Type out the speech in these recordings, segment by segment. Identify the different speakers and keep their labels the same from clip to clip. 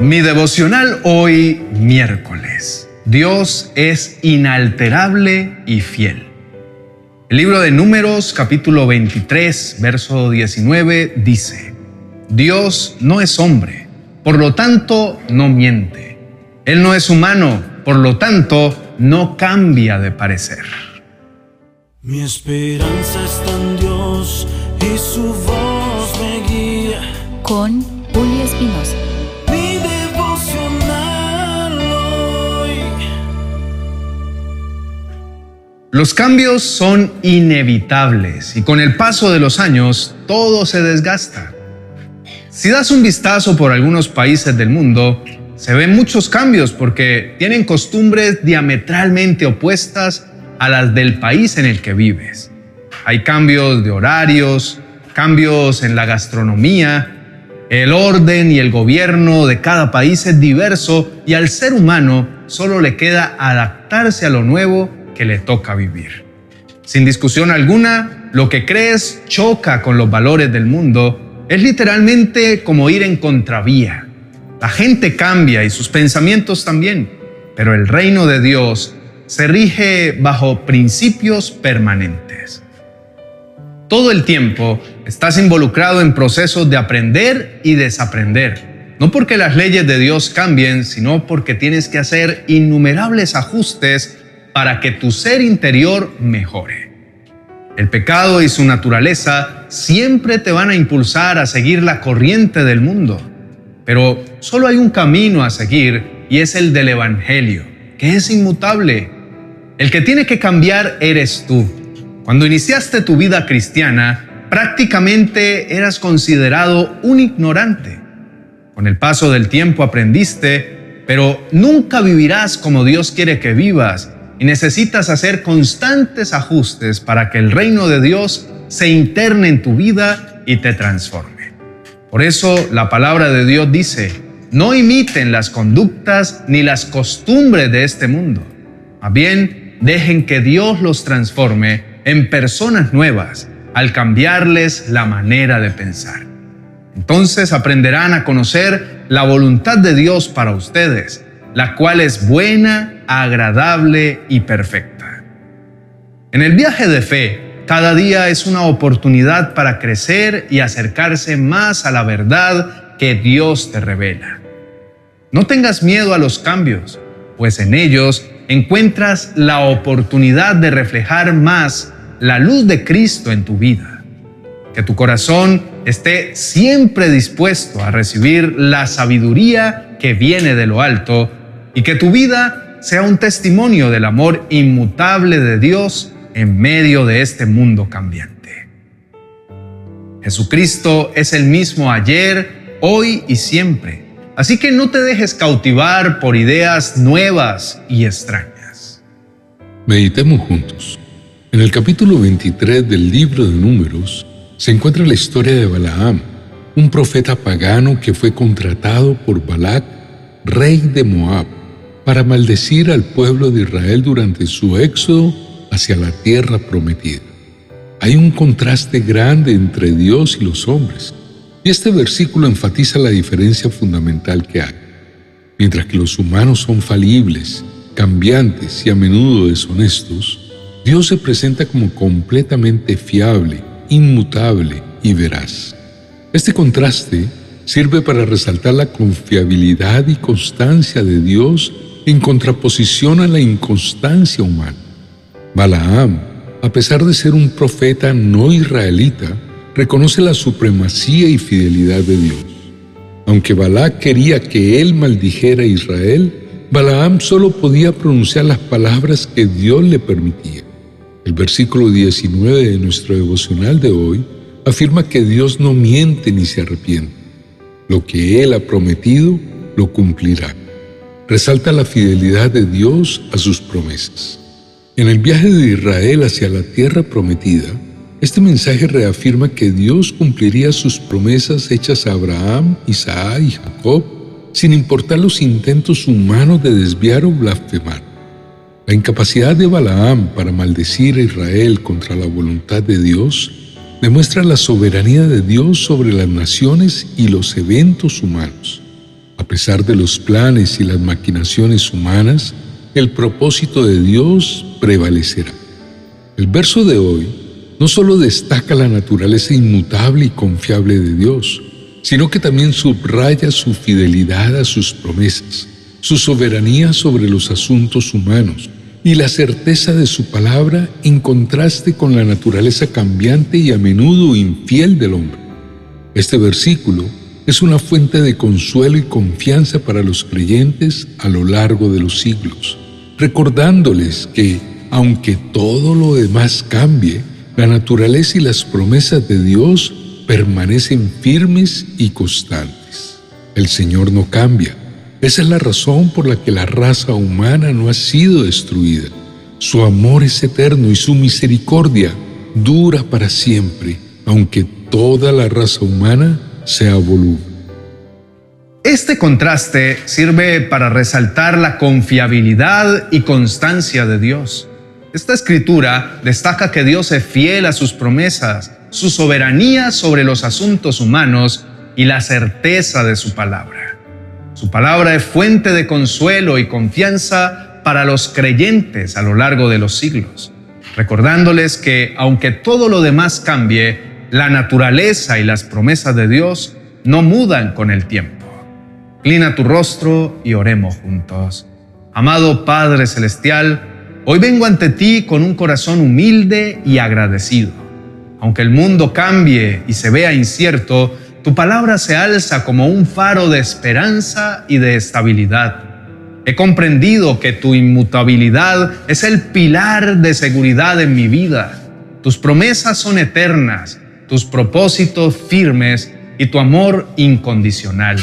Speaker 1: Mi devocional hoy miércoles. Dios es inalterable y fiel. El libro de Números capítulo 23, verso 19 dice, Dios no es hombre, por lo tanto no miente. Él no es humano, por lo tanto no cambia de parecer.
Speaker 2: Mi esperanza está en Dios y su voz me guía.
Speaker 3: Con Julio Espinosa.
Speaker 1: Los cambios son inevitables y con el paso de los años todo se desgasta. Si das un vistazo por algunos países del mundo, se ven muchos cambios porque tienen costumbres diametralmente opuestas a las del país en el que vives. Hay cambios de horarios, cambios en la gastronomía, el orden y el gobierno de cada país es diverso y al ser humano solo le queda adaptarse a lo nuevo que le toca vivir. Sin discusión alguna, lo que crees choca con los valores del mundo es literalmente como ir en contravía. La gente cambia y sus pensamientos también, pero el reino de Dios se rige bajo principios permanentes. Todo el tiempo estás involucrado en procesos de aprender y desaprender. No porque las leyes de Dios cambien, sino porque tienes que hacer innumerables ajustes para que tu ser interior mejore. El pecado y su naturaleza siempre te van a impulsar a seguir la corriente del mundo. Pero solo hay un camino a seguir y es el del Evangelio, que es inmutable. El que tiene que cambiar eres tú cuando iniciaste tu vida cristiana, prácticamente eras considerado un ignorante. Con el paso del tiempo aprendiste, pero nunca vivirás como Dios quiere que vivas y necesitas hacer constantes ajustes para que el reino de Dios se interne en tu vida y te transforme. Por eso la palabra de Dios dice, no imiten las conductas ni las costumbres de este mundo. Más bien, dejen que Dios los transforme en personas nuevas al cambiarles la manera de pensar. Entonces aprenderán a conocer la voluntad de Dios para ustedes, la cual es buena, agradable y perfecta. En el viaje de fe, cada día es una oportunidad para crecer y acercarse más a la verdad que Dios te revela. No tengas miedo a los cambios, pues en ellos encuentras la oportunidad de reflejar más la luz de Cristo en tu vida. Que tu corazón esté siempre dispuesto a recibir la sabiduría que viene de lo alto y que tu vida sea un testimonio del amor inmutable de Dios en medio de este mundo cambiante. Jesucristo es el mismo ayer, hoy y siempre Así que no te dejes cautivar por ideas nuevas y extrañas.
Speaker 4: Meditemos juntos. En el capítulo 23 del libro de Números se encuentra la historia de Balaam, un profeta pagano que fue contratado por Balac, rey de Moab, para maldecir al pueblo de Israel durante su éxodo hacia la tierra prometida. Hay un contraste grande entre Dios y los hombres. Y este versículo enfatiza la diferencia fundamental que hay. Mientras que los humanos son falibles, cambiantes y a menudo deshonestos, Dios se presenta como completamente fiable, inmutable y veraz. Este contraste sirve para resaltar la confiabilidad y constancia de Dios en contraposición a la inconstancia humana. Balaam, a pesar de ser un profeta no israelita, reconoce la supremacía y fidelidad de Dios. Aunque Balac quería que él maldijera a Israel, Balaam solo podía pronunciar las palabras que Dios le permitía. El versículo 19 de nuestro devocional de hoy afirma que Dios no miente ni se arrepiente. Lo que Él ha prometido, lo cumplirá. Resalta la fidelidad de Dios a sus promesas. En el viaje de Israel hacia la tierra prometida, este mensaje reafirma que Dios cumpliría sus promesas hechas a Abraham, Isaac y Jacob, sin importar los intentos humanos de desviar o blasfemar. La incapacidad de Balaam para maldecir a Israel contra la voluntad de Dios demuestra la soberanía de Dios sobre las naciones y los eventos humanos. A pesar de los planes y las maquinaciones humanas, el propósito de Dios prevalecerá. El verso de hoy no solo destaca la naturaleza inmutable y confiable de Dios, sino que también subraya su fidelidad a sus promesas, su soberanía sobre los asuntos humanos y la certeza de su palabra en contraste con la naturaleza cambiante y a menudo infiel del hombre. Este versículo es una fuente de consuelo y confianza para los creyentes a lo largo de los siglos, recordándoles que, aunque todo lo demás cambie, la naturaleza y las promesas de Dios permanecen firmes y constantes. El Señor no cambia. Esa es la razón por la que la raza humana no ha sido destruida. Su amor es eterno y su misericordia dura para siempre, aunque toda la raza humana sea voluble.
Speaker 1: Este contraste sirve para resaltar la confiabilidad y constancia de Dios. Esta escritura destaca que Dios es fiel a sus promesas su soberanía sobre los asuntos humanos y la certeza de su palabra. Su palabra es fuente de consuelo y confianza para los creyentes a lo largo de los siglos, recordándoles que aunque todo lo demás cambie, la naturaleza y las promesas de Dios no mudan con el tiempo. Clina tu rostro y oremos juntos. Amado Padre Celestial, hoy vengo ante ti con un corazón humilde y agradecido aunque el mundo cambie y se vea incierto, tu palabra se alza como un faro de esperanza y de estabilidad. He comprendido que tu inmutabilidad es el pilar de seguridad en mi vida. Tus promesas son eternas, tus propósitos firmes y tu amor incondicional.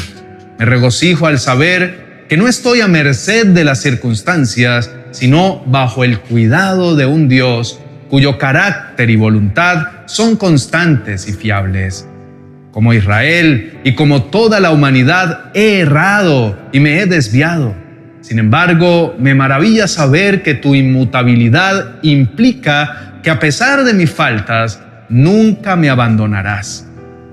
Speaker 1: Me regocijo al saber que no estoy a merced de las circunstancias, sino bajo el cuidado de un Dios cuyo carácter y voluntad son constantes y fiables. Como Israel y como toda la humanidad he errado y me he desviado. Sin embargo, me maravilla saber que tu inmutabilidad implica que a pesar de mis faltas, nunca me abandonarás.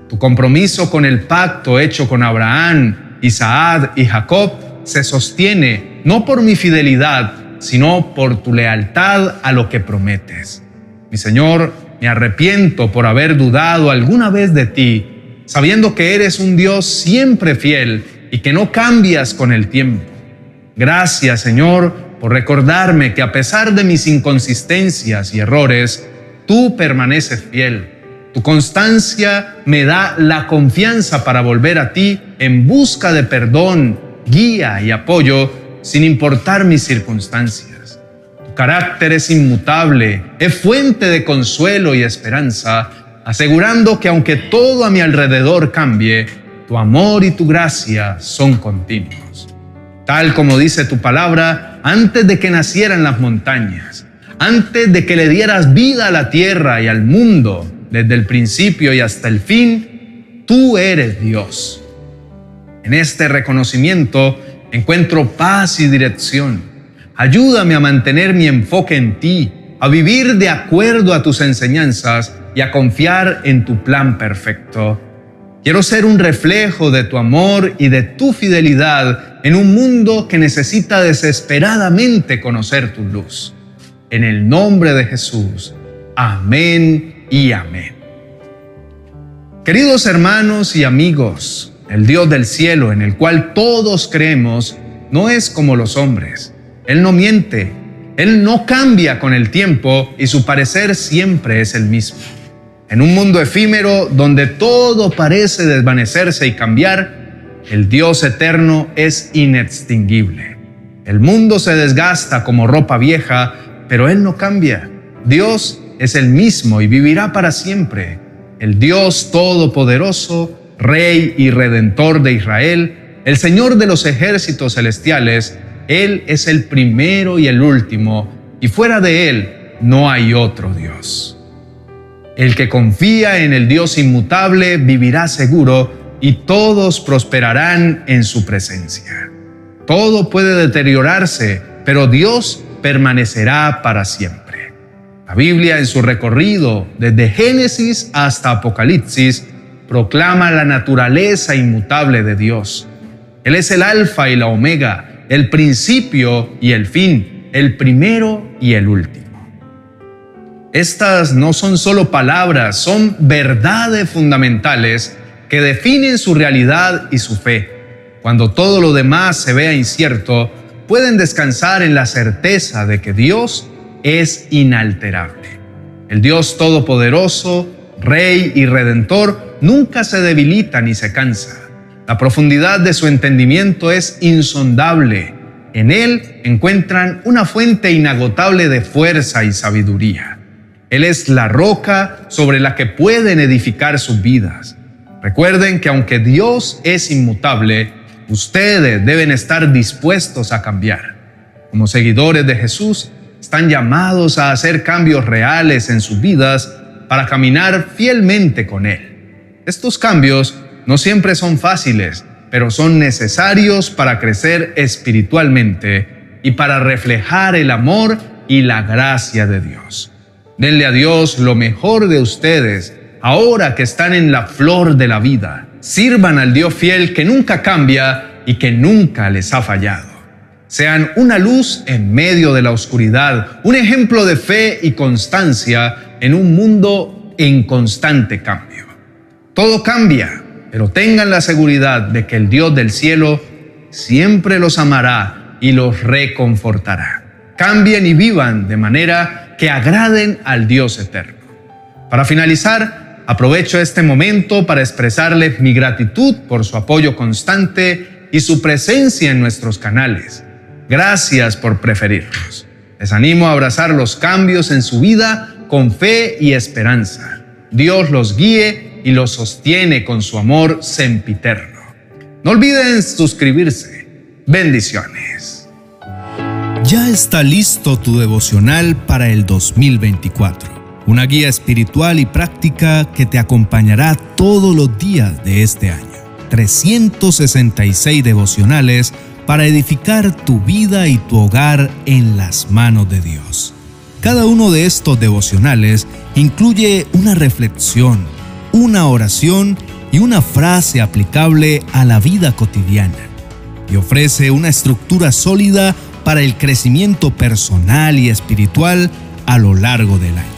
Speaker 1: Tu compromiso con el pacto hecho con Abraham, Isaac y Jacob se sostiene no por mi fidelidad, sino por tu lealtad a lo que prometes. Mi Señor, me arrepiento por haber dudado alguna vez de ti, sabiendo que eres un Dios siempre fiel y que no cambias con el tiempo. Gracias, Señor, por recordarme que a pesar de mis inconsistencias y errores, tú permaneces fiel. Tu constancia me da la confianza para volver a ti en busca de perdón, guía y apoyo, sin importar mis circunstancias carácter es inmutable, es fuente de consuelo y esperanza, asegurando que aunque todo a mi alrededor cambie, tu amor y tu gracia son continuos. Tal como dice tu palabra, antes de que nacieran las montañas, antes de que le dieras vida a la tierra y al mundo, desde el principio y hasta el fin, tú eres Dios. En este reconocimiento encuentro paz y dirección Ayúdame a mantener mi enfoque en ti, a vivir de acuerdo a tus enseñanzas y a confiar en tu plan perfecto. Quiero ser un reflejo de tu amor y de tu fidelidad en un mundo que necesita desesperadamente conocer tu luz. En el nombre de Jesús. Amén y amén. Queridos hermanos y amigos, el Dios del cielo en el cual todos creemos no es como los hombres él no miente, Él no cambia con el tiempo y su parecer siempre es el mismo. En un mundo efímero donde todo parece desvanecerse y cambiar, el Dios eterno es inextinguible. El mundo se desgasta como ropa vieja, pero Él no cambia. Dios es el mismo y vivirá para siempre. El Dios Todopoderoso, Rey y Redentor de Israel, el Señor de los ejércitos celestiales, él es el primero y el último, y fuera de Él no hay otro Dios. El que confía en el Dios inmutable vivirá seguro y todos prosperarán en su presencia. Todo puede deteriorarse, pero Dios permanecerá para siempre. La Biblia en su recorrido desde Génesis hasta Apocalipsis proclama la naturaleza inmutable de Dios Él es el alfa y la omega, el principio y el fin, el primero y el último. Estas no son solo palabras, son verdades fundamentales que definen su realidad y su fe. Cuando todo lo demás se vea incierto, pueden descansar en la certeza de que Dios es inalterable. El Dios Todopoderoso, Rey y Redentor, nunca se debilita ni se cansa. La profundidad de su entendimiento es insondable. En Él encuentran una fuente inagotable de fuerza y sabiduría. Él es la roca sobre la que pueden edificar sus vidas. Recuerden que aunque Dios es inmutable, ustedes deben estar dispuestos a cambiar. Como seguidores de Jesús, están llamados a hacer cambios reales en sus vidas para caminar fielmente con Él. Estos cambios no siempre son fáciles, pero son necesarios para crecer espiritualmente y para reflejar el amor y la gracia de Dios. Denle a Dios lo mejor de ustedes ahora que están en la flor de la vida. Sirvan al Dios fiel que nunca cambia y que nunca les ha fallado. Sean una luz en medio de la oscuridad, un ejemplo de fe y constancia en un mundo en constante cambio. Todo cambia, pero tengan la seguridad de que el Dios del cielo siempre los amará y los reconfortará. Cambien y vivan de manera que agraden al Dios eterno. Para finalizar, aprovecho este momento para expresarles mi gratitud por su apoyo constante y su presencia en nuestros canales. Gracias por preferirnos. Les animo a abrazar los cambios en su vida con fe y esperanza. Dios los guíe y los sostiene con su amor sempiterno. No olviden suscribirse. Bendiciones.
Speaker 5: Ya está listo tu devocional para el 2024, una guía espiritual y práctica que te acompañará todos los días de este año. 366 devocionales para edificar tu vida y tu hogar en las manos de Dios. Cada uno de estos devocionales incluye una reflexión, una oración y una frase aplicable a la vida cotidiana y ofrece una estructura sólida para el crecimiento personal y espiritual a lo largo del año.